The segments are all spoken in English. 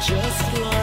just like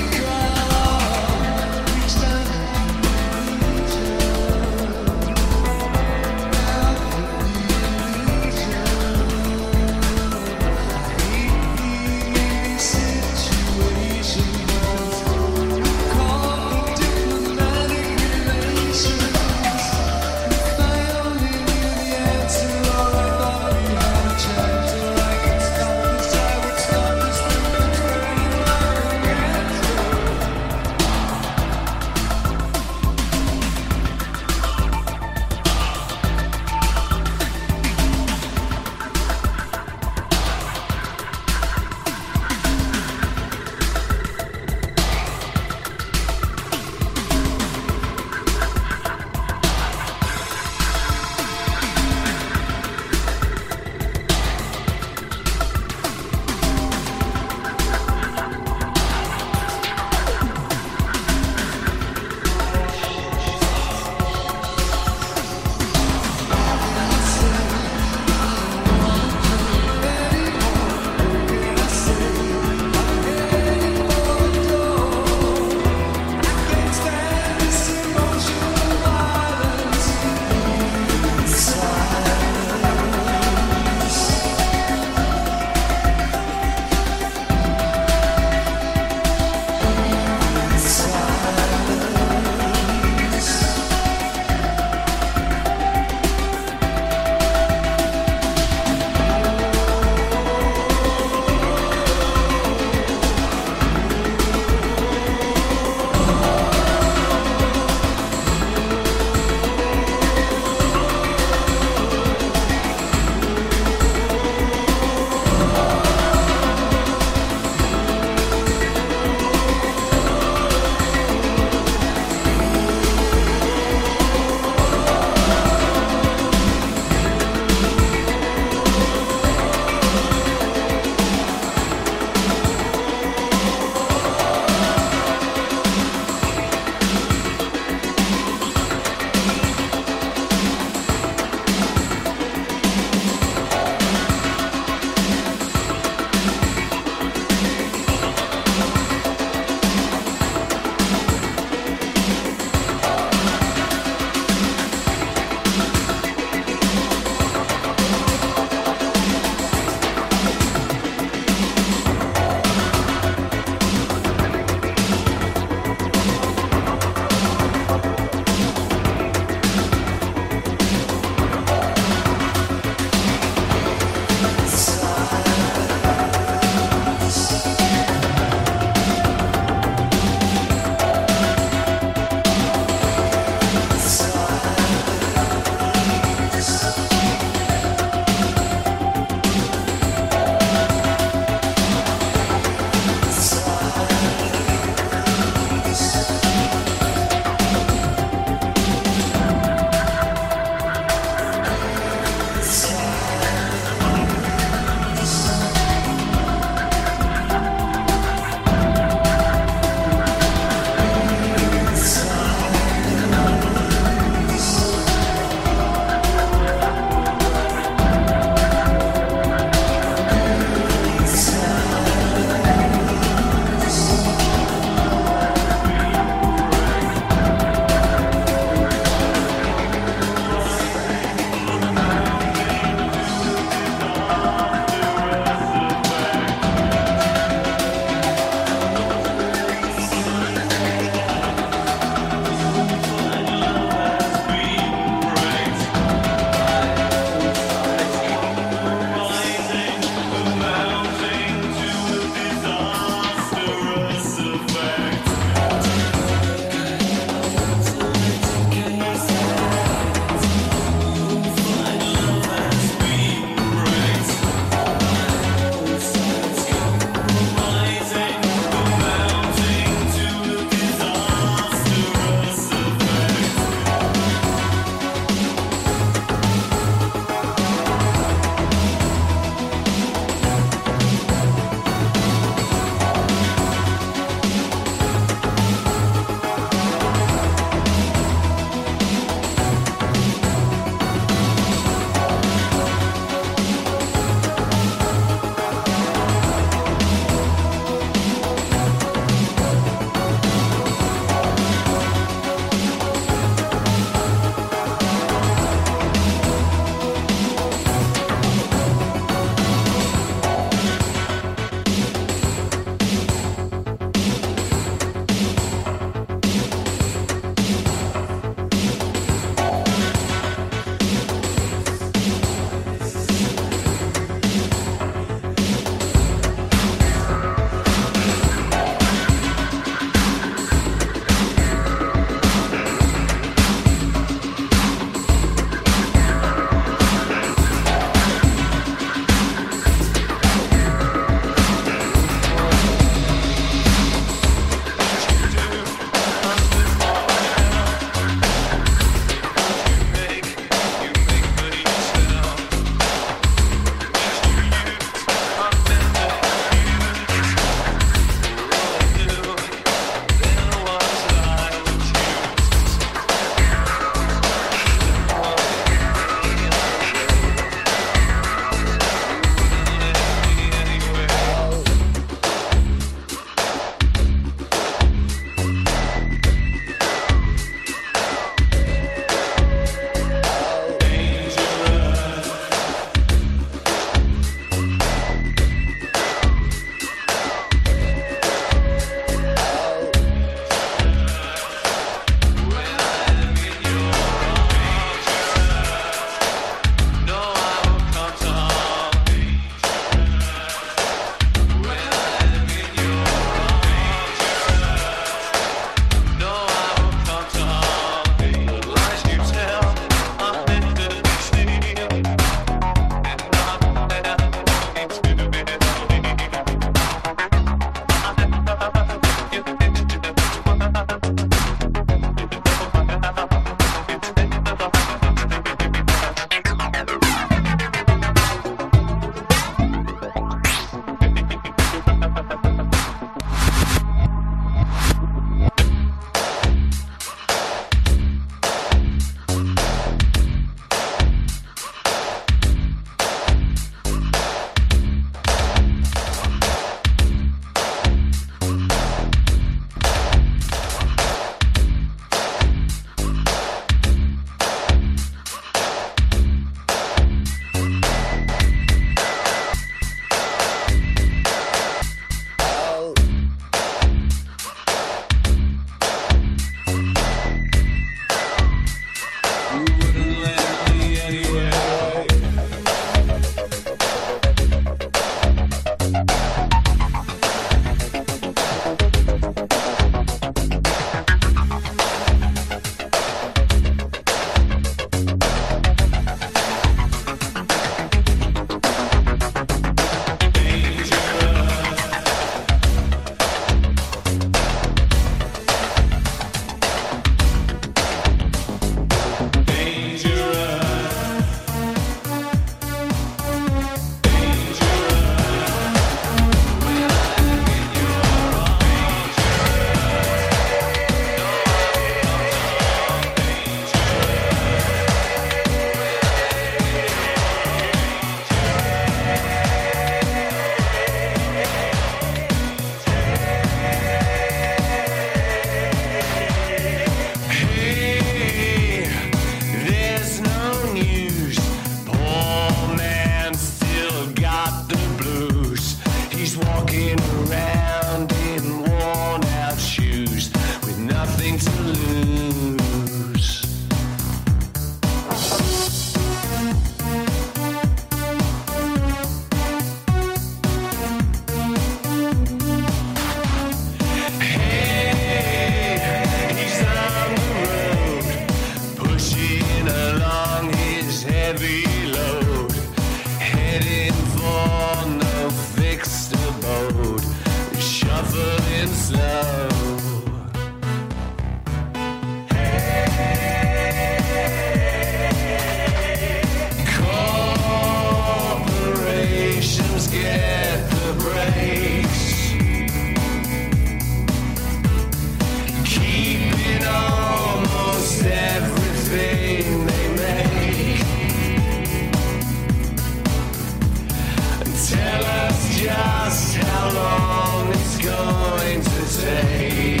going to take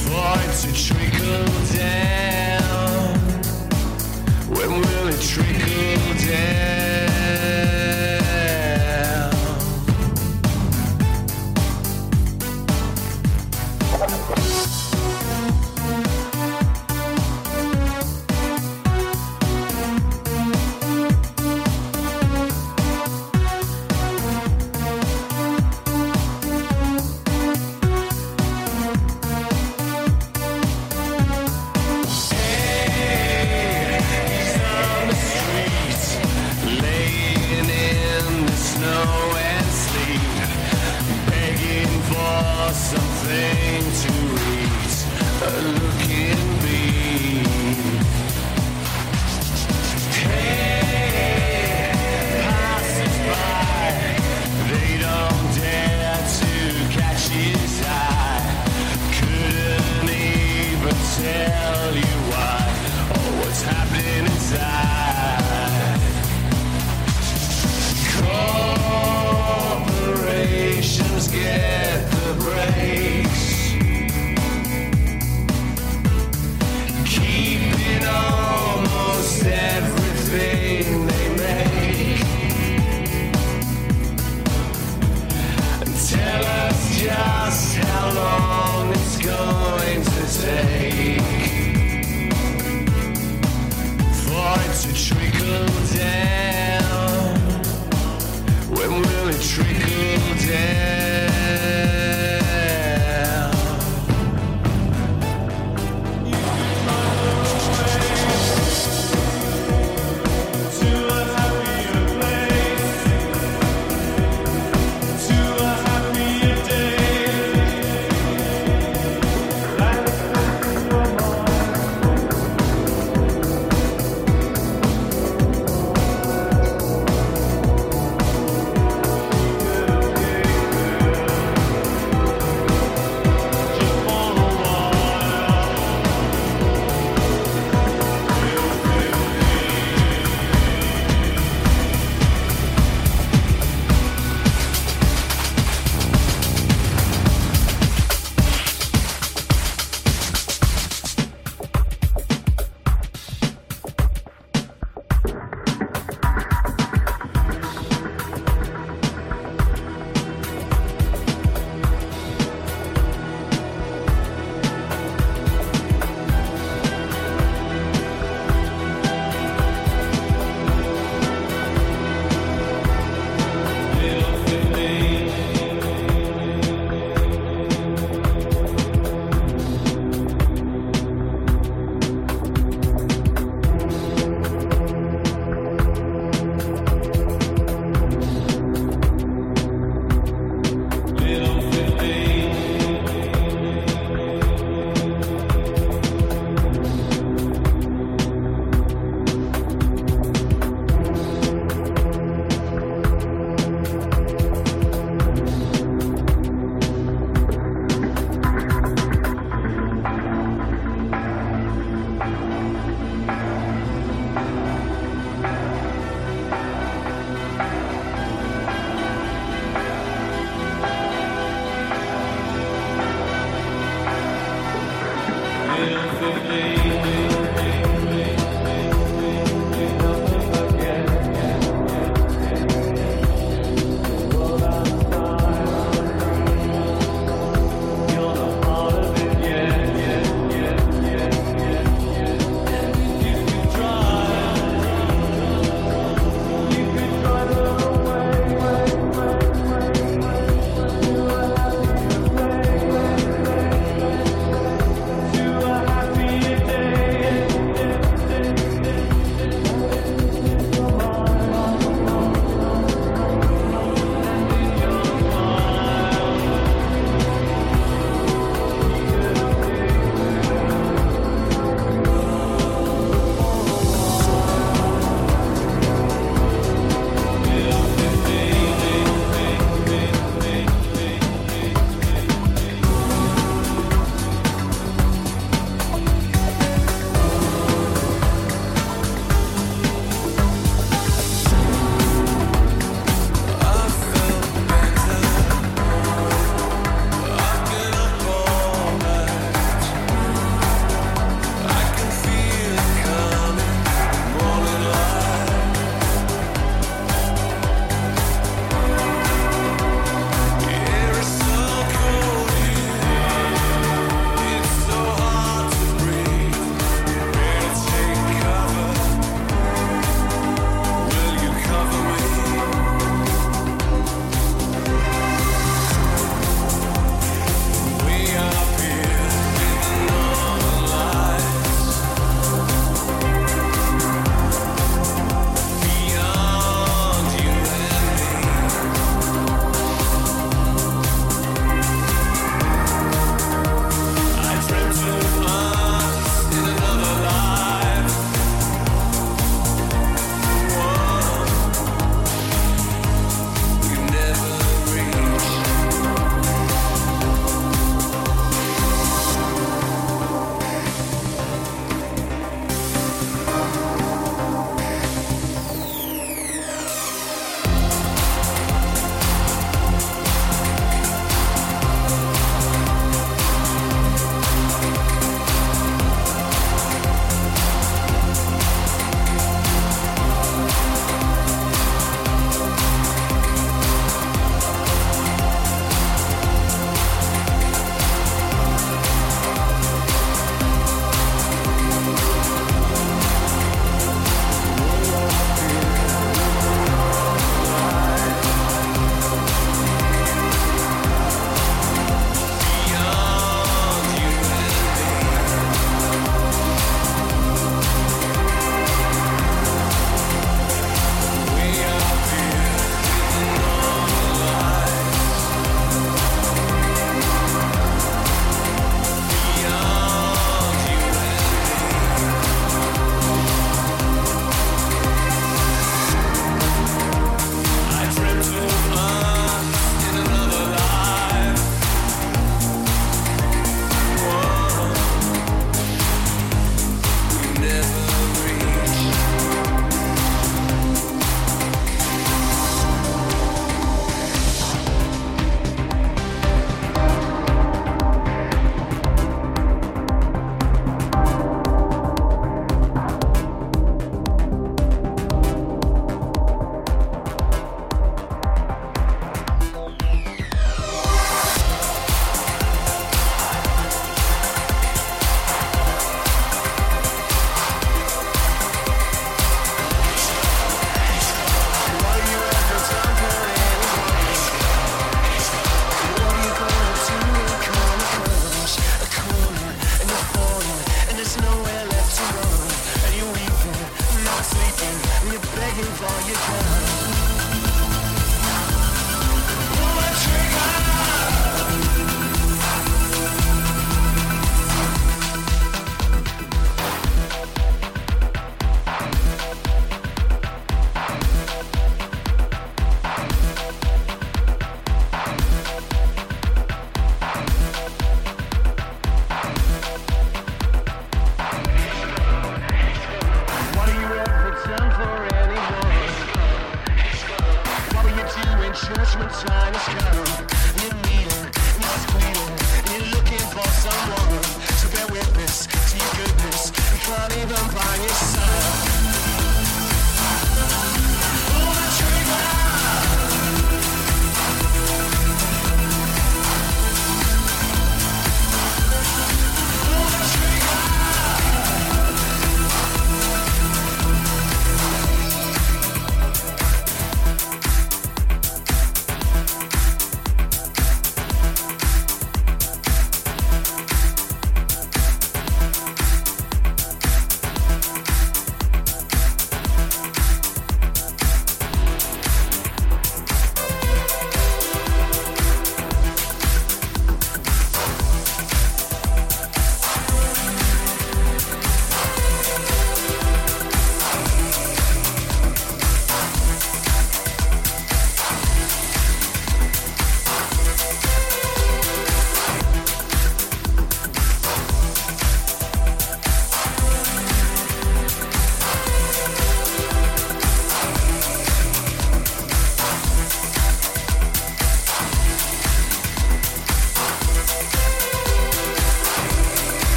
for it to trickle down? When will it trickle down?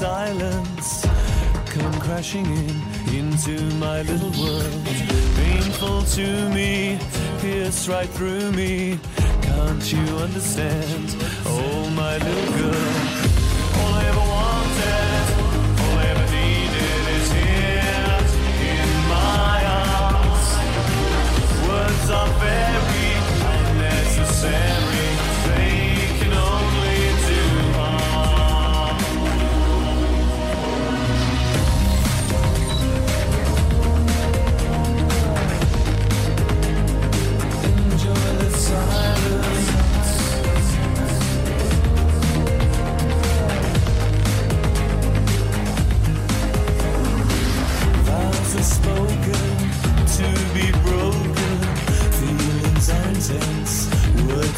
silence come crashing in into my little world. Painful to me, pierce right through me. Can't you understand? Oh, my little girl.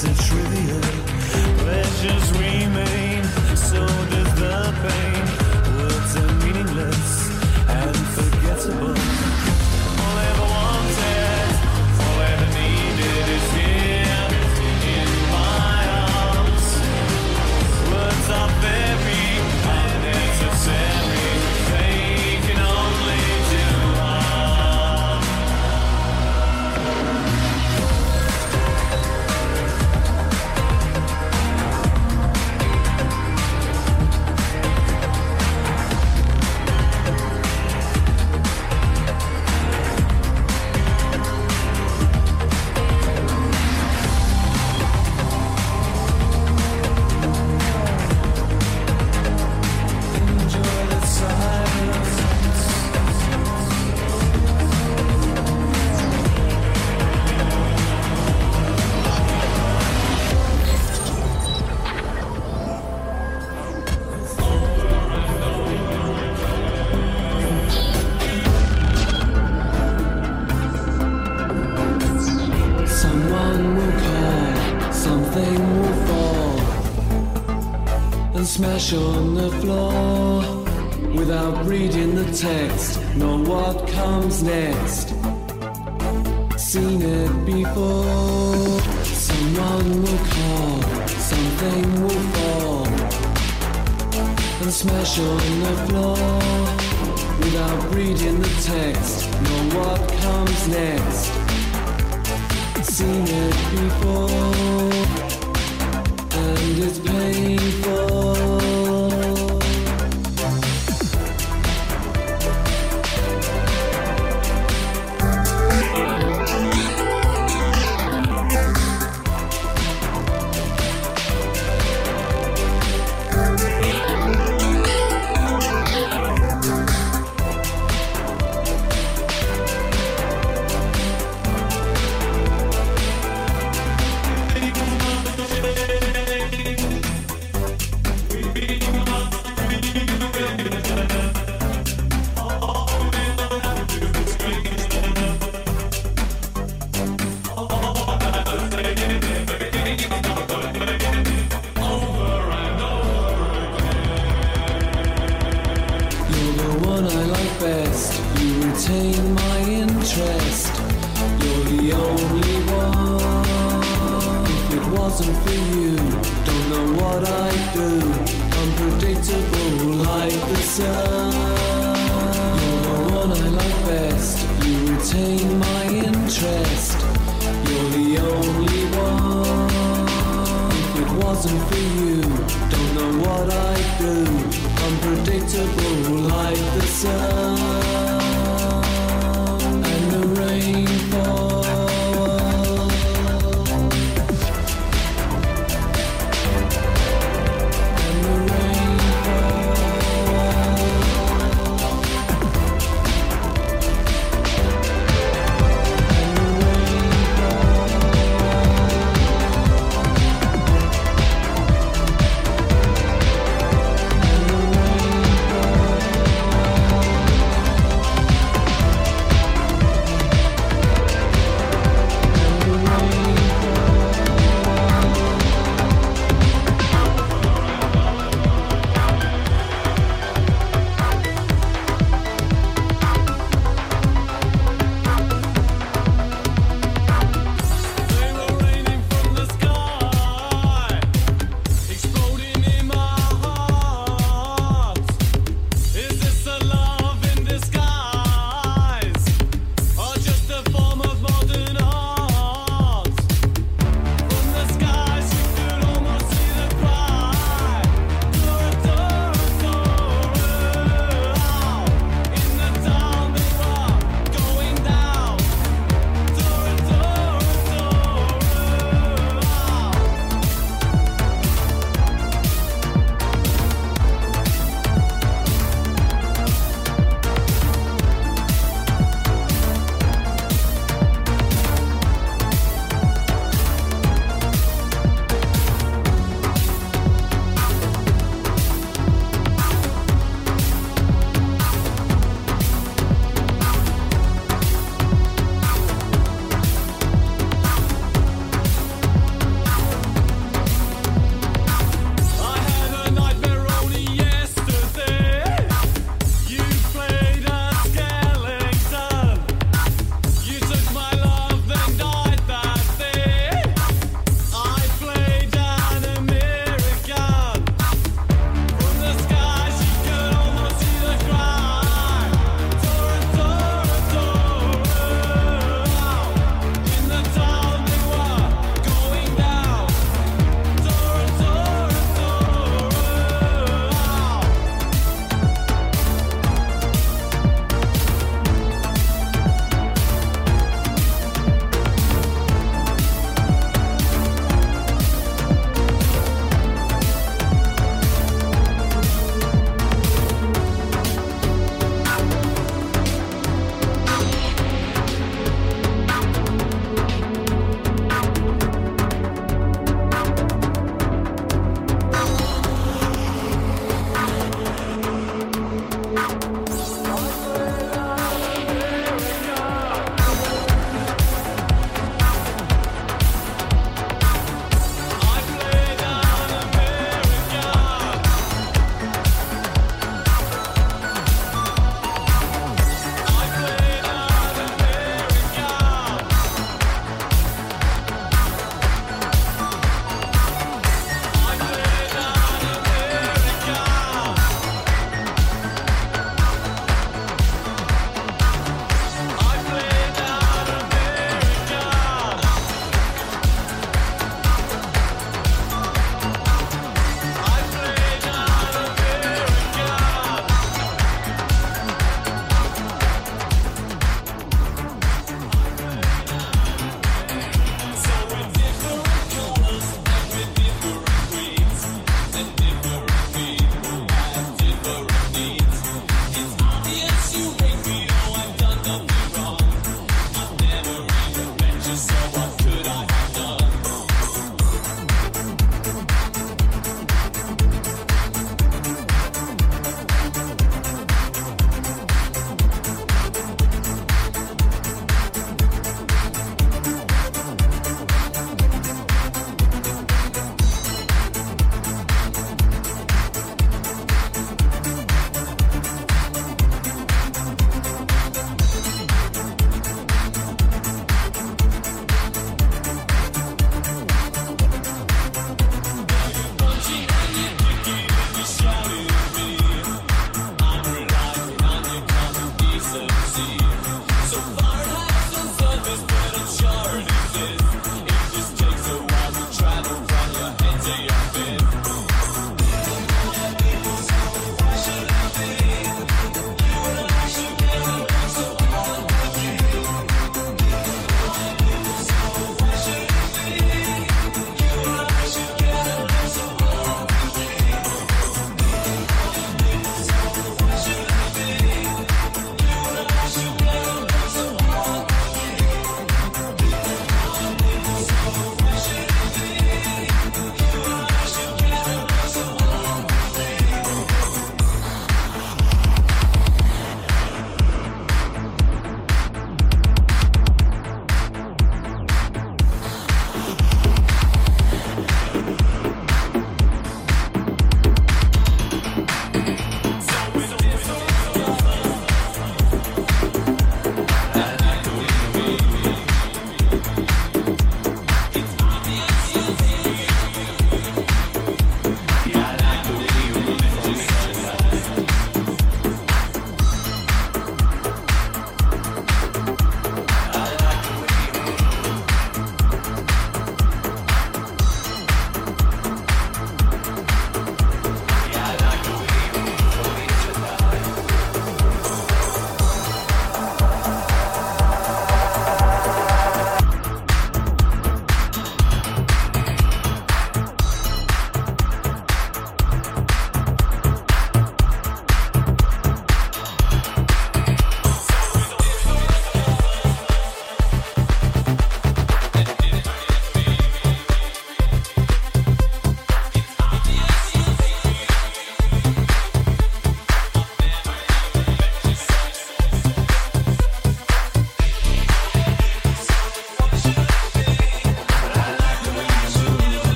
it's a trivial. Pleasures we comes next. Seen it before, and it's painful.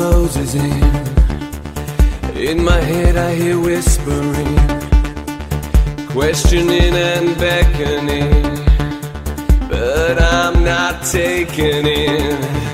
Closes in. In my head, I hear whispering, questioning and beckoning, not taken in.